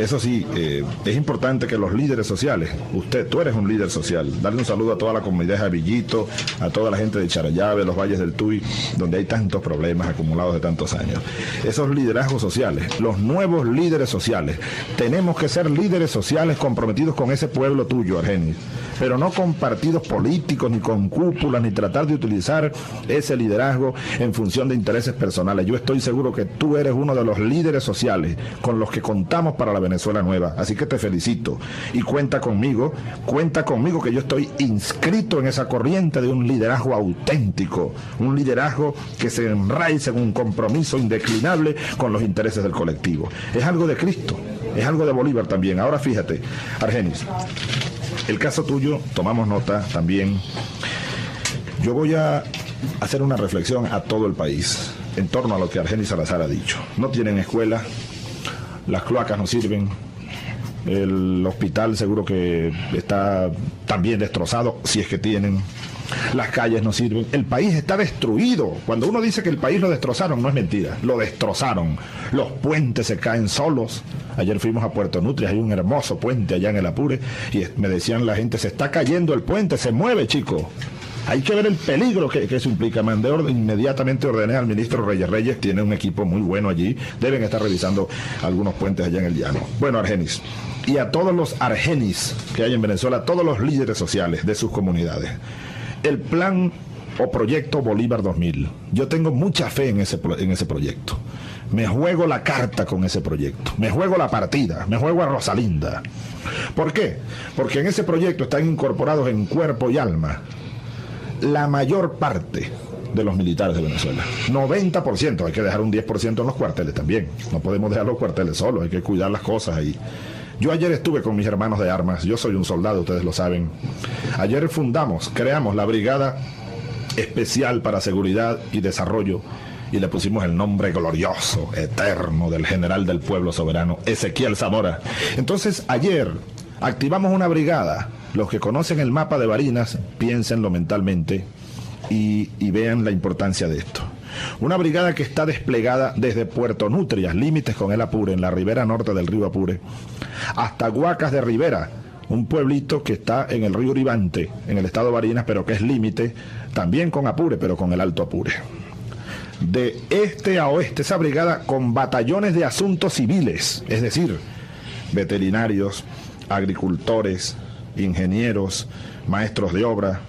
eso sí, eh, es importante que los líderes sociales, usted, tú eres un líder social, darle un saludo a toda la comunidad de Javillito, a toda la gente de Charallave, los valles del Tuy, donde hay tantos problemas acumulados de tantos años. Esos liderazgos sociales, los nuevos líderes sociales, tenemos que ser líderes sociales comprometidos con ese pueblo tuyo, Argenis pero no con partidos políticos, ni con cúpulas, ni tratar de utilizar ese liderazgo en función de intereses personales. Yo estoy seguro que tú eres uno de los líderes sociales con los que contamos para la Venezuela nueva. Así que te felicito y cuenta conmigo, cuenta conmigo que yo estoy inscrito en esa corriente de un liderazgo auténtico, un liderazgo que se enraiza en un compromiso indeclinable con los intereses del colectivo. Es algo de Cristo, es algo de Bolívar también. Ahora fíjate, Argenis, el caso tuyo, tomamos nota también. Yo voy a hacer una reflexión a todo el país en torno a lo que Argenis Salazar ha dicho. No tienen escuela, las cloacas no sirven, el hospital seguro que está también destrozado, si es que tienen. Las calles no sirven. El país está destruido. Cuando uno dice que el país lo destrozaron, no es mentira. Lo destrozaron. Los puentes se caen solos. Ayer fuimos a Puerto Nutria, hay un hermoso puente allá en el Apure. Y me decían la gente, se está cayendo el puente, se mueve, chico. Hay que ver el peligro que, eso implica. Mandé inmediatamente ordené al ministro Reyes Reyes, tiene un equipo muy bueno allí. Deben estar revisando algunos puentes allá en el llano. Bueno, Argenis. Y a todos los argenis que hay en Venezuela, todos los líderes sociales de sus comunidades el plan o proyecto Bolívar 2000. Yo tengo mucha fe en ese, en ese proyecto. Me juego la carta con ese proyecto. Me juego la partida. Me juego a Rosalinda. ¿Por qué? Porque en ese proyecto están incorporados en cuerpo y alma la mayor parte de los militares de Venezuela. 90%, hay que dejar un 10% en los cuarteles también. No podemos dejar los cuarteles solos, hay que cuidar las cosas ahí. Yo ayer estuve con mis hermanos de armas, yo soy un soldado, ustedes lo saben. Ayer fundamos, creamos la Brigada Especial para Seguridad y Desarrollo y le pusimos el nombre glorioso, eterno del general del pueblo soberano, Ezequiel Zamora. Entonces ayer activamos una brigada. Los que conocen el mapa de Barinas, piénsenlo mentalmente y, y vean la importancia de esto. Una brigada que está desplegada desde Puerto Nutrias, límites con el Apure, en la ribera norte del río Apure, hasta Huacas de Rivera, un pueblito que está en el río Uribante, en el estado de Barinas, pero que es límite también con Apure, pero con el Alto Apure. De este a oeste, esa brigada con batallones de asuntos civiles, es decir, veterinarios, agricultores, ingenieros, maestros de obra,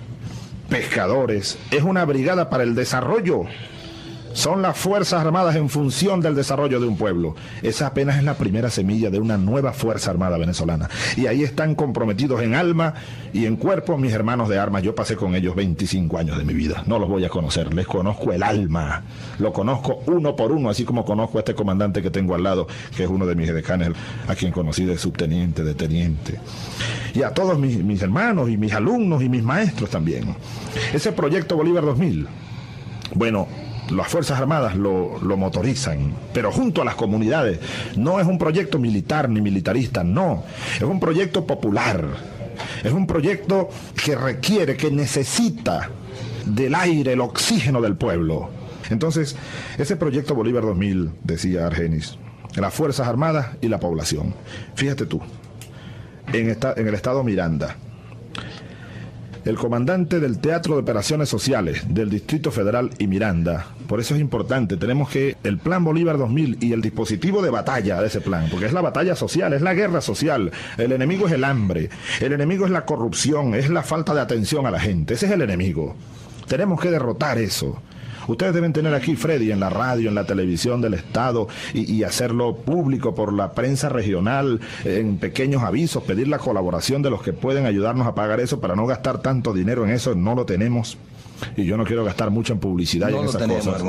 pescadores, es una brigada para el desarrollo son las Fuerzas Armadas en función del desarrollo de un pueblo. Esa apenas es la primera semilla de una nueva Fuerza Armada venezolana. Y ahí están comprometidos en alma y en cuerpo mis hermanos de armas. Yo pasé con ellos 25 años de mi vida. No los voy a conocer, les conozco el alma. Lo conozco uno por uno, así como conozco a este comandante que tengo al lado, que es uno de mis decanes, a quien conocí de subteniente, de teniente. Y a todos mis, mis hermanos y mis alumnos y mis maestros también. Ese proyecto Bolívar 2000. Bueno, las Fuerzas Armadas lo, motorizan, pero junto a las comunidades. No es un proyecto militar ni militarista, no. Es un proyecto popular. Es un proyecto que requiere, que necesita del aire, el oxígeno del pueblo. Entonces, ese proyecto Bolívar 2000, decía Argenis, las Fuerzas Armadas y la población. Fíjate tú, en, el estado Miranda, el comandante del Teatro de Operaciones Sociales del Distrito Federal y Miranda. Por eso es importante, tenemos que el Plan Bolívar 2000 y el dispositivo de batalla de ese plan, porque es la batalla social, es la guerra social, el enemigo es el hambre, el enemigo es la corrupción, es la falta de atención a la gente, ese es el enemigo. Tenemos que derrotar eso. Ustedes deben tener aquí, Freddy, en la radio, en la televisión del Estado y, hacerlo público por la prensa regional, en pequeños avisos, pedir la colaboración de los que pueden ayudarnos a pagar eso para no gastar tanto dinero en eso, no lo tenemos. Y yo no quiero gastar mucho en publicidad y en esas cosas.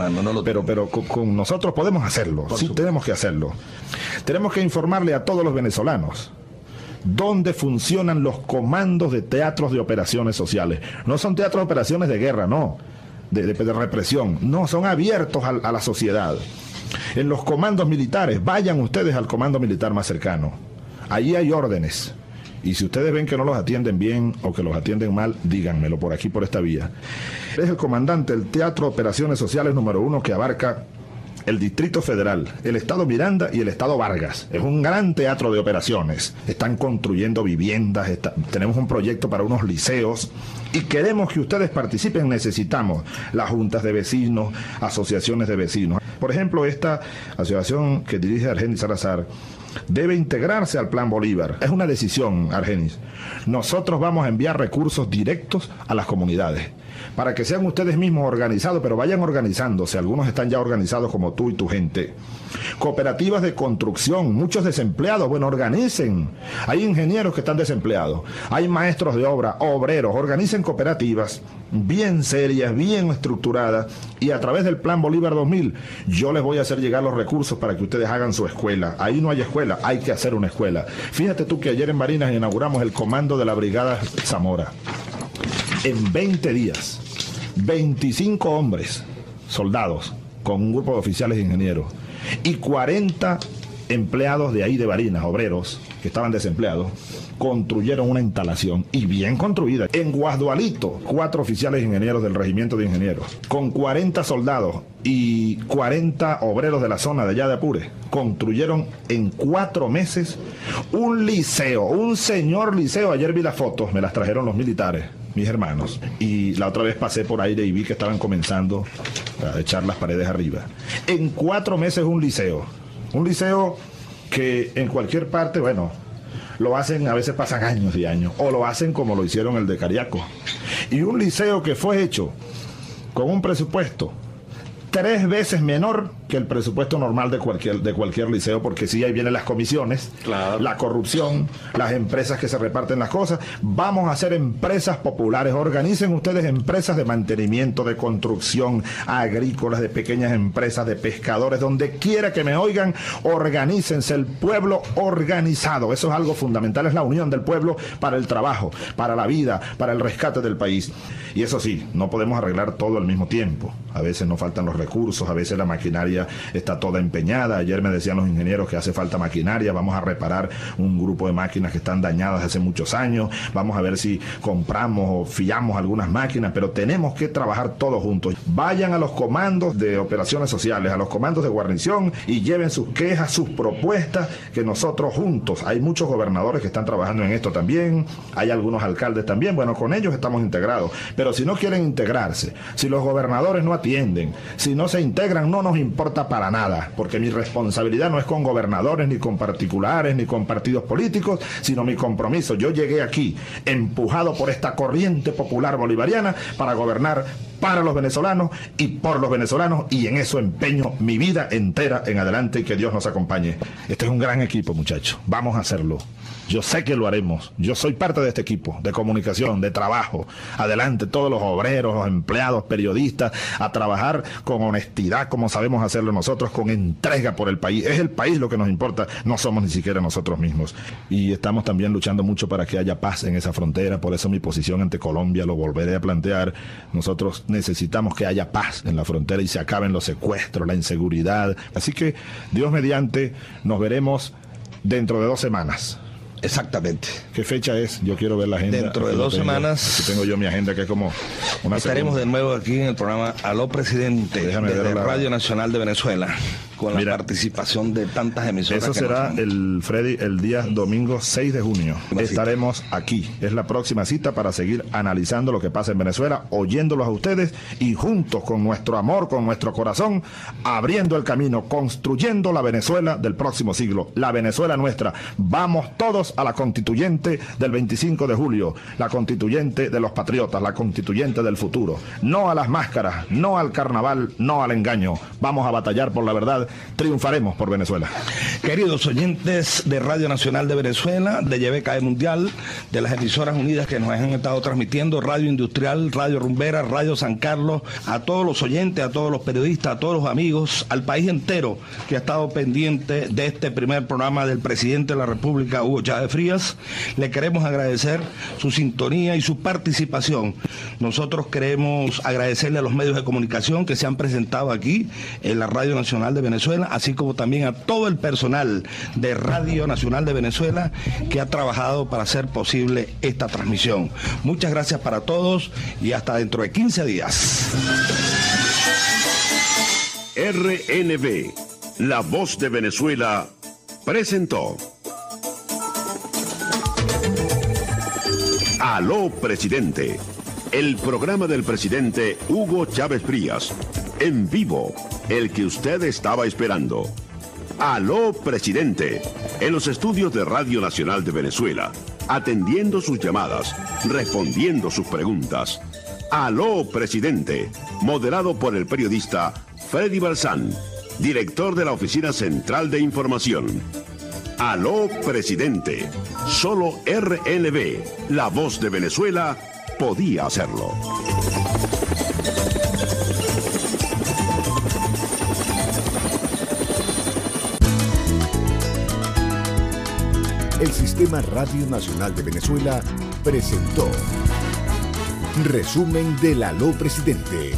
pero, pero con, nosotros podemos hacerlo, sí tenemos que hacerlo. Tenemos que informarle a todos los venezolanos dónde funcionan los comandos de teatros de operaciones sociales. No son teatros de operaciones de guerra, no de, represión. No, son abiertos a, a la sociedad. En los comandos militares, vayan ustedes al comando militar más cercano. Allí hay órdenes. Y si ustedes ven que no los atienden bien o que los atienden mal, díganmelo por aquí, por esta vía. Es el comandante del Teatro Operaciones Sociales número uno que abarca el Distrito Federal, el Estado Miranda y el Estado Vargas. Es un gran teatro de operaciones. Están construyendo viviendas, tenemos un proyecto para unos liceos y queremos que ustedes participen. Necesitamos las juntas de vecinos, asociaciones de vecinos. Por ejemplo, esta asociación que dirige Argenis Salazar debe integrarse al Plan Bolívar. Es una decisión, Argenis. Nosotros vamos a enviar recursos directos a las comunidades para que sean ustedes mismos organizados, pero vayan organizándose. Algunos están ya organizados como tú y tu gente. Cooperativas de construcción, muchos desempleados, bueno, organicen. Hay ingenieros que están desempleados, hay maestros de obra, obreros, organicen cooperativas bien serias, bien estructuradas y a través del Plan Bolívar 2000 yo les voy a hacer llegar los recursos para que ustedes hagan su escuela. Ahí no hay escuela, hay que hacer una escuela. Fíjate tú que ayer en Barinas inauguramos el comando de la Brigada Zamora. En 20 días 25 hombres, soldados, con un grupo de oficiales e ingenieros, y 40 empleados de ahí de Barinas, obreros, que estaban desempleados, construyeron una instalación y bien construida. En Guasdualito, cuatro oficiales ingenieros del regimiento de ingenieros, con 40 soldados y 40 obreros de la zona de allá de Apure, construyeron en cuatro meses un liceo, un señor liceo. Ayer vi las fotos, me las trajeron los militares mis hermanos. Y la otra vez pasé por aire y vi que estaban comenzando a echar las paredes arriba. En cuatro meses un liceo. Un liceo que en cualquier parte, bueno, lo hacen, a veces pasan años y años, o lo hacen como lo hicieron el de Cariaco. Y un liceo que fue hecho con un presupuesto tres veces menor que el presupuesto normal de cualquier, de cualquier liceo, porque si ahí vienen las comisiones, la corrupción, las empresas que se reparten las cosas. Vamos a hacer empresas populares. Organicen ustedes empresas de mantenimiento, de construcción, agrícolas, de pequeñas empresas, de pescadores, donde quiera que me oigan, organícense el pueblo organizado. Eso es algo fundamental, es la unión del pueblo para el trabajo, para la vida, para el rescate del país. Y eso sí, no podemos arreglar todo al mismo tiempo. A veces nos faltan los recursos, a veces la maquinaria está toda empeñada. Ayer me decían los ingenieros que hace falta maquinaria, vamos a reparar un grupo de máquinas que están dañadas hace muchos años, vamos a ver si compramos o fiamos algunas máquinas, pero tenemos que trabajar todos juntos. Vayan a los comandos de operaciones sociales, a los comandos de guarnición y lleven sus quejas, sus propuestas, que nosotros juntos, hay muchos gobernadores que están trabajando en esto también, hay algunos alcaldes también, bueno, con ellos estamos integrados, pero si no quieren integrarse, si los gobernadores no atienden, si no se integran, no nos importa para nada, porque mi responsabilidad no es con gobernadores, ni con particulares, ni con partidos políticos, sino mi compromiso. Yo llegué aquí empujado por esta corriente popular bolivariana para gobernar para los venezolanos y por los venezolanos y en eso empeño mi vida entera en adelante y que Dios nos acompañe. Este es un gran equipo, muchachos. Vamos a hacerlo. Yo sé que lo haremos. Yo soy parte de este equipo de comunicación, de trabajo. Adelante, todos los obreros, los empleados, periodistas, a trabajar con honestidad, como sabemos hacerlo nosotros, con entrega por el país. Es el país lo que nos importa, no somos ni siquiera nosotros mismos. Y estamos también luchando mucho para que haya paz en esa frontera. Por eso mi posición ante Colombia lo volveré a plantear. Nosotros necesitamos que haya paz en la frontera y se acaben los secuestros, la inseguridad. Así que, Dios mediante, nos veremos dentro de dos semanas Exactamente. ¿Qué fecha es? Yo quiero ver la agenda. Dentro de dos tengo. semanas. Aquí tengo yo mi agenda que es como una Estaremos segunda. de nuevo aquí en el programa Aló Presidente desde la- Radio Nacional de Venezuela con Mira. la participación de tantas emisoras. Eso será el Freddy el día domingo 6 de junio. Una cita. Estaremos aquí. Es la próxima cita para seguir analizando lo que pasa en Venezuela, oyéndolos a ustedes y juntos con nuestro amor, con nuestro corazón, abriendo el camino, construyendo la Venezuela del próximo siglo, la Venezuela nuestra. Vamos todos a la constituyente del 25 de julio, la constituyente de los patriotas, la constituyente del futuro. No a las máscaras, no al carnaval, no al engaño. Vamos a batallar por la verdad, triunfaremos por Venezuela. Queridos oyentes de Radio Nacional de Venezuela, de YBKE Mundial, de las emisoras unidas que nos han estado transmitiendo, Radio Industrial, Radio Rumbera, Radio San Carlos, a todos los oyentes, a todos los periodistas, a todos los amigos, al país entero que ha estado pendiente de este primer programa del presidente de la República, Hugo Chávez Frías, le queremos agradecer su sintonía y su participación. Nosotros queremos agradecerle a los medios de comunicación que se han presentado aquí en la Radio Nacional de Venezuela, así como también a todo el personal de Radio Nacional de Venezuela que ha trabajado para hacer posible esta transmisión. Muchas gracias para todos y hasta dentro de 15 días. RNB, La Voz de Venezuela, presentó. Aló, presidente. El programa del presidente Hugo Chávez Frías. En vivo, el que usted estaba esperando. Aló, presidente. En los estudios de Radio Nacional de Venezuela. Atendiendo sus llamadas, respondiendo sus preguntas. Aló, presidente. Moderado por el periodista Freddy Balsán, director de la Oficina Central de Información. Aló, presidente. Solo RNB, la voz de Venezuela, podía hacerlo. El Sistema Radio Nacional de Venezuela presentó Resumen del Aló Presidente